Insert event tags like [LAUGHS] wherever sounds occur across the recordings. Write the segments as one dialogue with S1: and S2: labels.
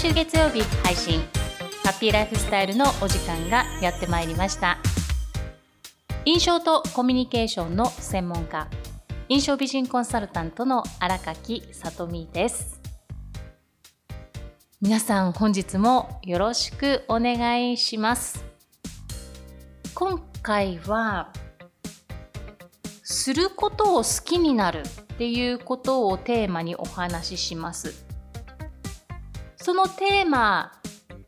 S1: 週月曜日配信。ハッピーライフスタイルのお時間がやってまいりました。印象とコミュニケーションの専門家印象美人コンサルタントの荒垣さとみです。皆さん本日もよろしくお願いします。今回はすることを好きになるっていうことをテーマにお話しします。そのテーマ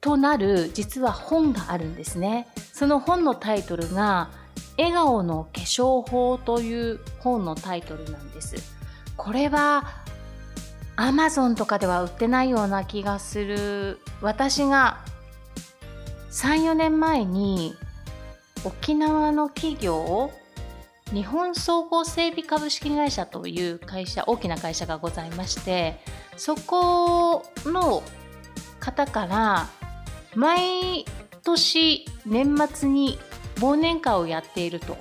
S1: となる実は本があるんですね。その本のタイトルが笑顔の化粧法という本のタイトルなんです。これはアマゾンとかでは売ってないような気がする。私が34年前に沖縄の企業日本総合整備株式会社という会社大きな会社がございましてそこの方から毎年年末に忘年会をやっていると。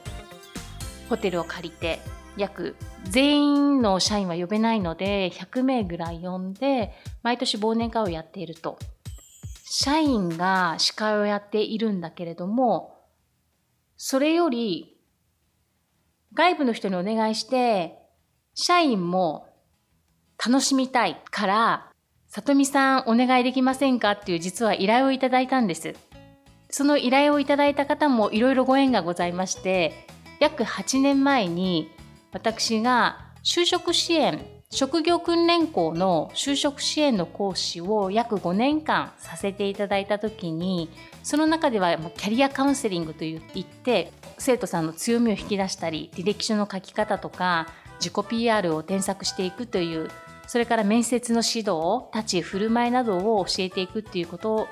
S1: ホテルを借りて約全員の社員は呼べないので100名ぐらい呼んで毎年忘年会をやっていると。社員が司会をやっているんだけれどもそれより外部の人にお願いして、社員も楽しみたいから、さとみさんお願いできませんか？っていう実は依頼をいただいたんです。その依頼をいただいた方もいろいろご縁がございまして、約8年前に私が就職支援、職業訓練校の就職支援の講師を約5年間させていただいた時にその中ではキャリアカウンセリングといって生徒さんの強みを引き出したり履歴書の書き方とか自己 PR を添削していくというそれから面接の指導立ち振る舞いなどを教えていくっていうこと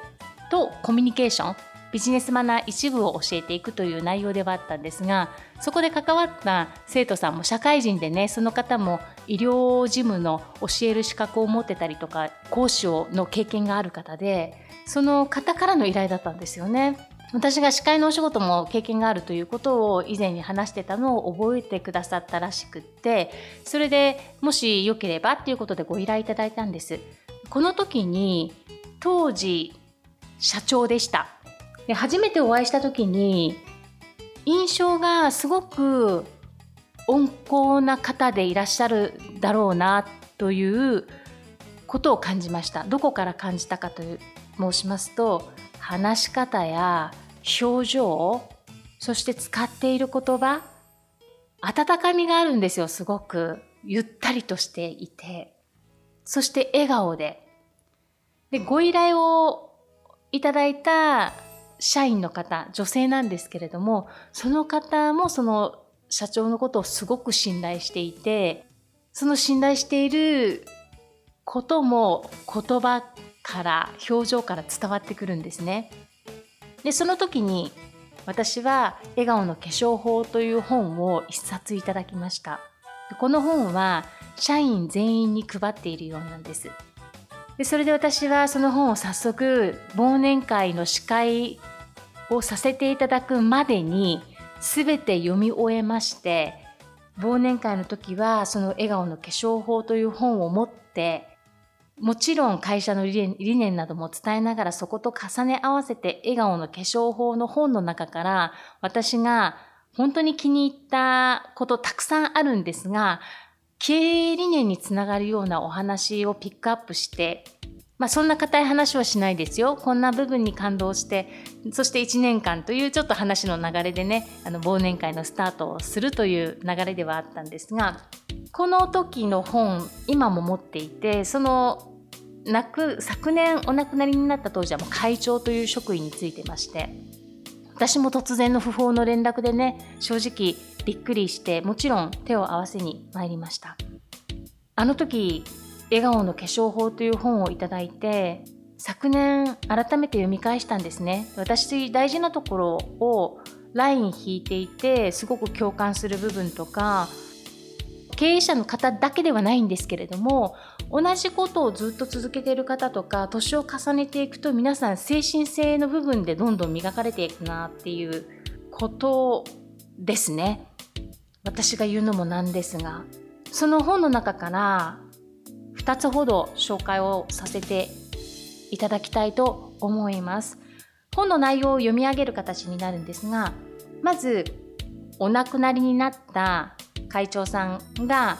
S1: とコミュニケーションビジネスマナー一部を教えていくという内容ではあったんですがそこで関わった生徒さんも社会人でねその方も医療事務の教える資格を持ってたりとか講師の経験がある方でその方からの依頼だったんですよね。私が司会のお仕事も経験があるということを以前に話してたのを覚えてくださったらしくってそれでもしよければっていうことでご依頼いただいたんです。この時に当時社長でした。で初めてお会いした時に印象がすごく温厚な方でいらっしゃるだろうなということを感じました。どこから感じたかと申しますと話し方や表情そして使っている言葉温かみがあるんですよすごく。ゆったりとしていて。そして笑顔で。でご依頼をいただいた社員の方女性なんですけれどもその方もその社長のことをすごく信頼していてその信頼していることも言葉から表情から伝わってくるんですね。でその時に私は「笑顔の化粧法」という本を一冊いただきました。この本は社員全員に配っているようなんです。でそれで私はその本を早速忘年会の司会をさせていただくまでに全て読み終えまして忘年会の時はその「笑顔の化粧法」という本を持ってもちろん会社の理念なども伝えながらそこと重ね合わせて笑顔の化粧法の本の中から私が本当に気に入ったことたくさんあるんですが経営理念につながるようなお話をピックアップしてまあそんな硬い話はしないですよ。こんな部分に感動して、そして1年間というちょっと話の流れでね、あの忘年会のスタートをするという流れではあったんですが、この時の本、今も持っていて、その亡く昨年お亡くなりになった当時はもう会長という職員についてまして私も突然の訃報の連絡でね正直びっくりしてもちろん手を合わせに参りました。あの時「笑顔の化粧法」という本をいただいて昨年改めて読み返したんですね。私大事なところをライン引いていてすごく共感する部分とか経営者の方だけではないんですけれども同じことをずっと続けている方とか年を重ねていくと皆さん精神性の部分でどんどん磨かれていくなっていうことですね私が言うのもなんですがその本の中から2つほど紹介をさせていただきたいと思います。本の内容を読み上げる形になるんですがまずお亡くなりになった会長さんが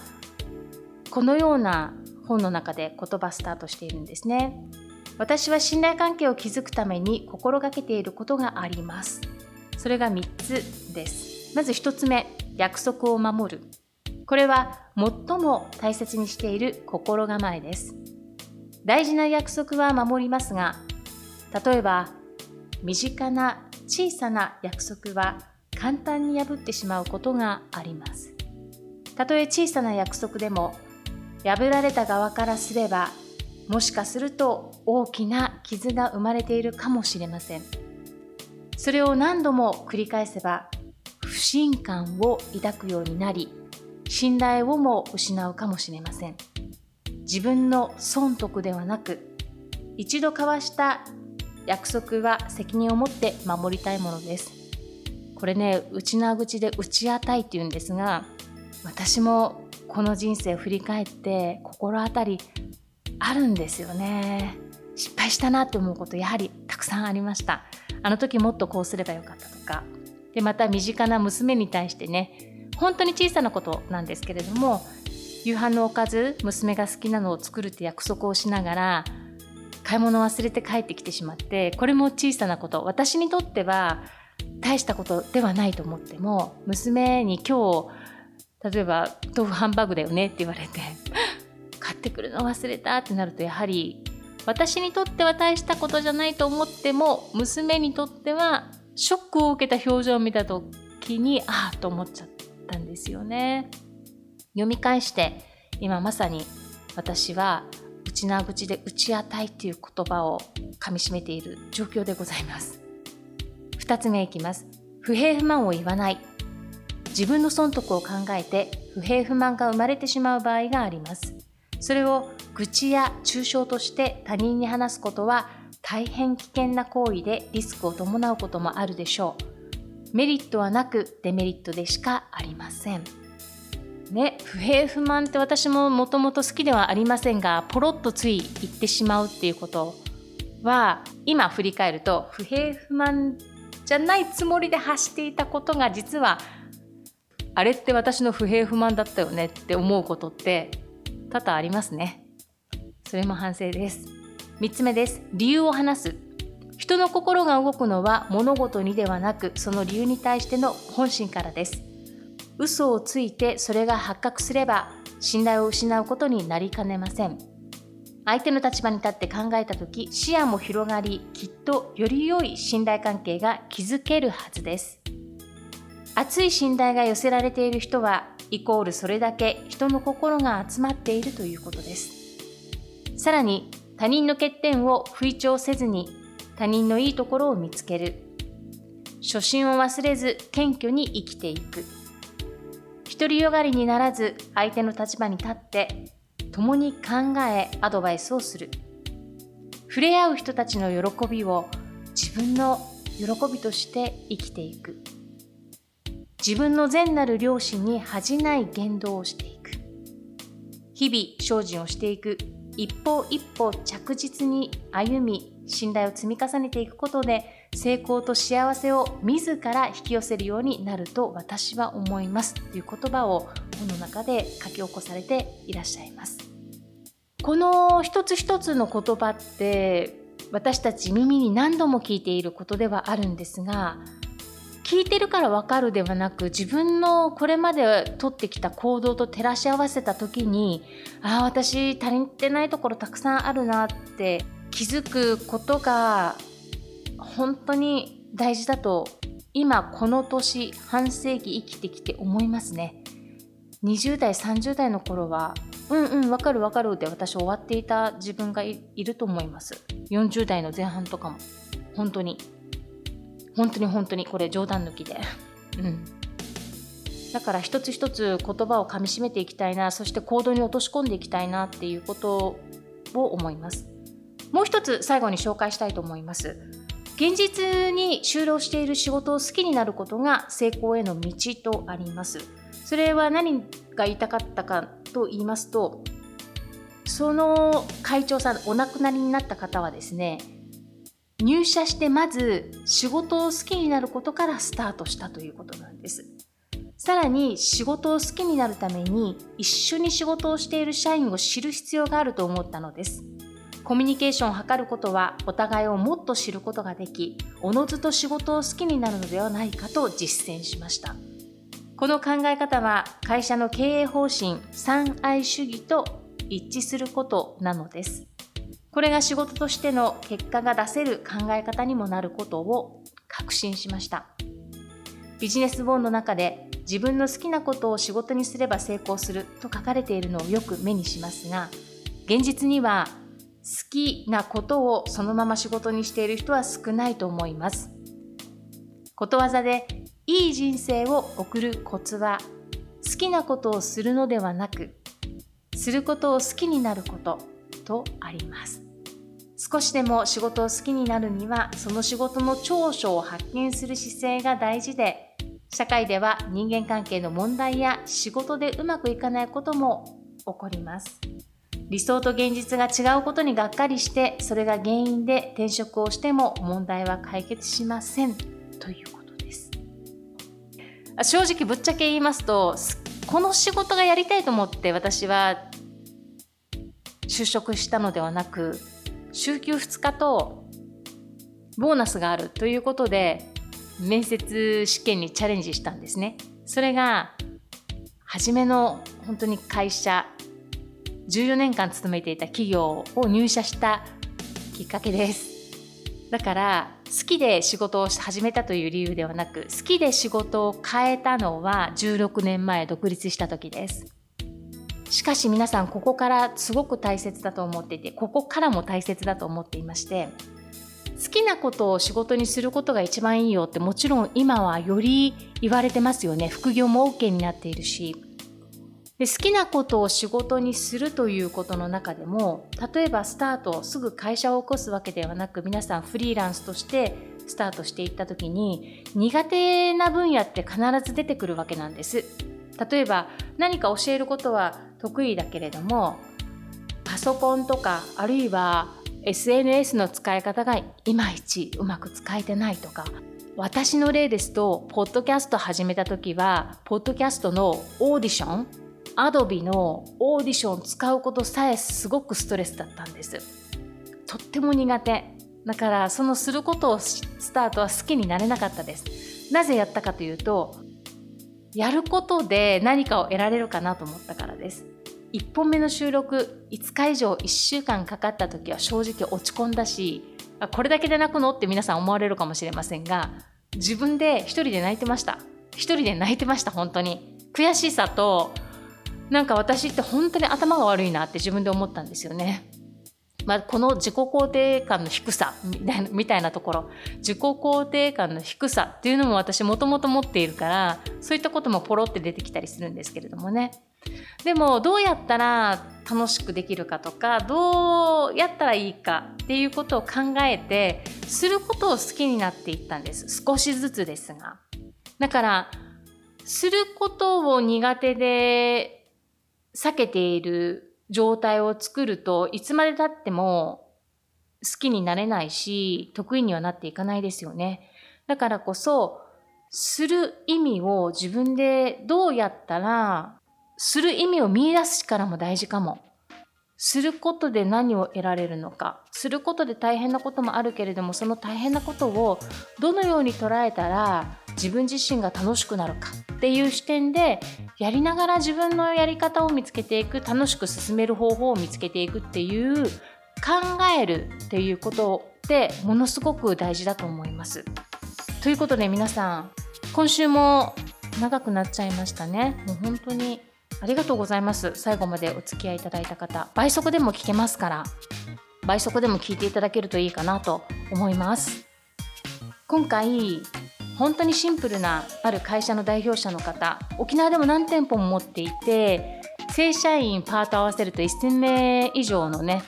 S1: このような本の中で言葉スタートしているんですね。私は信頼関係を築くために心がけていることがあります。それが3つです。まず1つ目、約束を守る。これは最も大切にしている心構えです。大事な約束は守りますが、例えば身近な小さな約束は簡単に破ってしまうことがあります。たとえ小さな約束でも破られた側からすればもしかすると大きな傷が生まれているかもしれません。それを何度も繰り返せば不信感を抱くようになり信頼をも失うかもしれません。自分の損得ではなく一度交わした約束は責任を持って守りたいものですこれね内縄口で打ち当たいって言うんですが私もこの人生を振り返って心当たりあるんですよね。失敗したなって思うことやはりたくさんありました。あの時もっとこうすればよかったとか。でまた身近な娘に対してね本当に小さなことなんですけれども夕飯のおかず娘が好きなのを作るって約束をしながら買い物忘れて帰ってきてしまってこれも小さなこと。私にとっては大したことではないと思っても娘に今日例えば豆腐ハンバーグだよねって言われて [LAUGHS] 買ってくるの忘れたってなるとやはり私にとっては大したことじゃないと思っても娘にとってはショックを受けた表情を見た時にああと思っちゃったんですよね。読み返して今まさに私は内縄口で打ち当たいっていう言葉をかみしめている状況でございます。2つ目いきます。不平不満を言わない。自分の損得を考えて不平不満が生まれてしまう場合があります。それを愚痴や抽象として他人に話すことは大変危険な行為でリスクを伴うこともあるでしょう。メリットはなくデメリットでしかありません。ね、不平不満って私ももともと好きではありませんがポロッとつい言ってしまうっていうことは今振り返ると不平不満じゃないつもりで発していたことが実はあれって私の不平不満だったよねって思うことって多々ありますね。それも反省です。3つ目です。理由を話す。人の心が動くのは物事にではなくその理由に対しての本心からです。嘘をついてそれが発覚すれば信頼を失うことになりかねません相手の立場に立って考えた時視野も広がりきっとより良い信頼関係が築けるはずです熱い信頼が寄せられている人はイコールそれだけ人の心が集まっているということです。さらに他人の欠点を吹聴せずに他人のいいところを見つける。初心を忘れず謙虚に生きていく。独りよがりにならず相手の立場に立って共に考えアドバイスをする。触れ合う人たちの喜びを自分の喜びとして生きていく。自分の善なる良心に恥じない言動をしていく。日々精進をしていく。一歩一歩着実に歩み信頼を積み重ねていくことで成功と幸せを自ら引き寄せるようになると私は思います。という言葉を本の中で書き起こされていらっしゃいます。この一つ一つの言葉って私たち耳に何度も聞いていることではあるんですが聞いてるからわかるではなく自分のこれまで取ってきた行動と照らし合わせた時にああ私足りてないところたくさんあるなって気づくことが本当に大事だと今この年半世紀生きてきて思いますね。20代30代の頃はうんうんわかるわかるで私終わっていた自分がいると思います。40代の前半とかも本当に。本当に本当にこれ冗談抜きで。うん。だから一つ一つ言葉をかみしめていきたいなそして行動に落とし込んでいきたいなっていうことを思います。もう一つ最後に紹介したいと思います。現実に就労している仕事を好きになることが成功への道とあります。それは何が言いたかったかと言いますと、その会長さんお亡くなりになった方はですね入社してまず仕事を好きになることからスタートしたということなんです。さらに仕事を好きになるために一緒に仕事をしている社員を知る必要があると思ったのです。コミュニケーションを図ることはお互いをもっと知ることができおのずと仕事を好きになるのではないかと実践しました。この考え方は会社の経営方針三愛主義と一致することなのです。これが仕事としての結果が出せる考え方にもなることを確信しました。ビジネス本の中で自分の好きなことを仕事にすれば成功すると書かれているのをよく目にしますが現実には好きなことをそのまま仕事にしている人は少ないと思います。ことわざでいい人生を送るコツは好きなことをするのではなくすることを好きになること。とあります。少しでも仕事を好きになるにはその仕事の長所を発見する姿勢が大事で社会では人間関係の問題や仕事でうまくいかないことも起こります。理想と現実が違うことにがっかりしてそれが原因で転職をしても問題は解決しませんということです。正直ぶっちゃけ言いますとこの仕事がやりたいと思って私は就職したのではなく週休2日とボーナスがあるということで面接試験にチャレンジしたんですね。それが初めの本当に会社14年間勤めていた企業を入社したきっかけです。だから好きで仕事を始めたという理由ではなく好きで仕事を変えたのは16年前独立した時です。しかし皆さんここからすごく大切だと思っていてここからも大切だと思っていまして好きなことを仕事にすることが一番いいよってもちろん今はより言われてますよね副業も OK になっているしで好きなことを仕事にするということの中でも例えばスタートすぐ会社を起こすわけではなく皆さんフリーランスとしてスタートしていった時に苦手な分野って必ず出てくるわけなんです。例えば何か教えることは得意だけれどもパソコンとかあるいは SNS の使い方がいまいちうまく使えてないとか私の例ですとポッドキャスト始めた時はポッドキャストのオーディションアドビのオーディション使うことさえすごくストレスだったんです。とっても苦手。だからそのすることをスタートは好きになれなかったです。なぜやったかというとやることで何かを得られるかなと思ったからです。1本目の収録5日以上1週間かかった時は正直落ち込んだしこれだけで泣くの？って皆さん思われるかもしれませんが自分で一人で泣いてました。一人で泣いてました本当に。悔しさとなんか私って本当に頭が悪いなって自分で思ったんですよね。まあ、この自己肯定感の低さみたいなところ。自己肯定感の低さっていうのも私もともと持っているからそういったこともポロって出てきたりするんですけれどもね。でもどうやったら楽しくできるかとかどうやったらいいかっていうことを考えてすることを好きになっていったんです。少しずつですが。だからすることを苦手で避けている状態を作るといつまでたっても好きになれないし得意にはなっていかないですよね。だからこそする意味を自分でどうやったらする意味を見出す力も大事かも。することで何を得られるのかすることで大変なこともあるけれどもその大変なことをどのように捉えたら自分自身が楽しくなるかっていう視点でやりながら自分のやり方を見つけていく楽しく進める方法を見つけていくっていう考えるっていうことってものすごく大事だと思います。ということで皆さん今週も長くなっちゃいましたね。もう本当にありがとうございます。最後までお付き合いいただいた方、倍速でも聞けますから、倍速でも聞いていただけるといいかなと思います。今回、本当にシンプルなある会社の代表者の方、沖縄でも何店舗も持っていて、正社員パート合わせると1000名以上のね、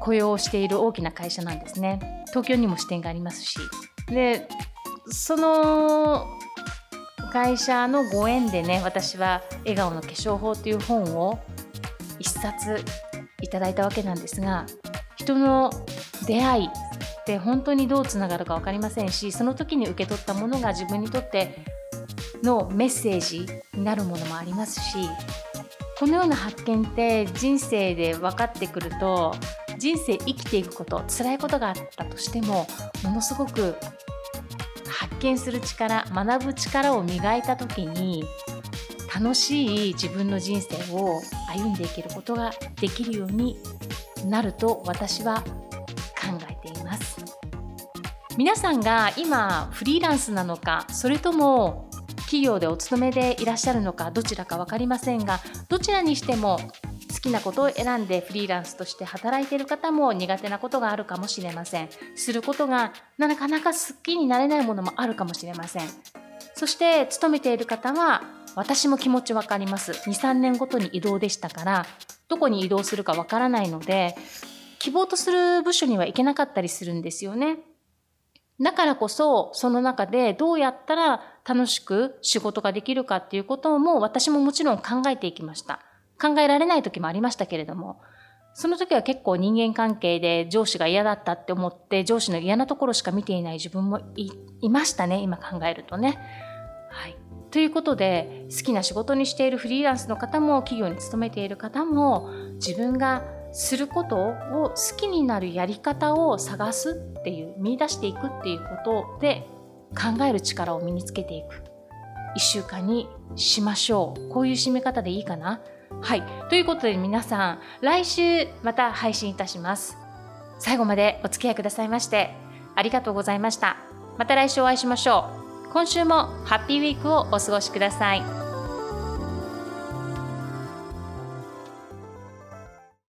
S1: 雇用をしている大きな会社なんですね。東京にも支店がありますし。で、その会社のご縁でね私は「笑顔の化粧法」という本を一冊いただいたわけなんですが人の出会いって本当にどうつながるか分かりませんしその時に受け取ったものが自分にとってのメッセージになるものもありますしこのような発見って人生で分かってくると人生生きていくこと辛いことがあったとしてもものすごく発見する力学ぶ力を磨いた時に楽しい自分の人生を歩んでいけることができるようになると私は皆さんが今フリーランスなのかそれとも企業でお勤めでいらっしゃるのかどちらか分かりませんがどちらにしても好きなことを選んでフリーランスとして働いている方も苦手なことがあるかもしれません。することがなかなか好きになれないものもあるかもしれません。そして勤めている方は私も気持ち分かります。23年ごとに移動でしたからどこに移動するか分からないので希望とする部署には行けなかったりするんですよね。だからこそその中でどうやったら楽しく仕事ができるかっていうことも私ももちろん考えていきました考えられない時もありましたけれどもその時は結構人間関係で上司が嫌だったって思って上司の嫌なところしか見ていない自分もいましたね今考えるとね。はい、ということで好きな仕事にしているフリーランスの方も企業に勤めている方も自分がすることを好きになるやり方を探すっていう見出していくっていうことで考える力を身につけていく。1週間にしましょう。こういう締め方でいいかな？はい。ということで皆さん来週また配信いたします。最後までお付き合いくださいましてありがとうございました。また来週お会いしましょう。今週もハッピーウィークをお過ごしください。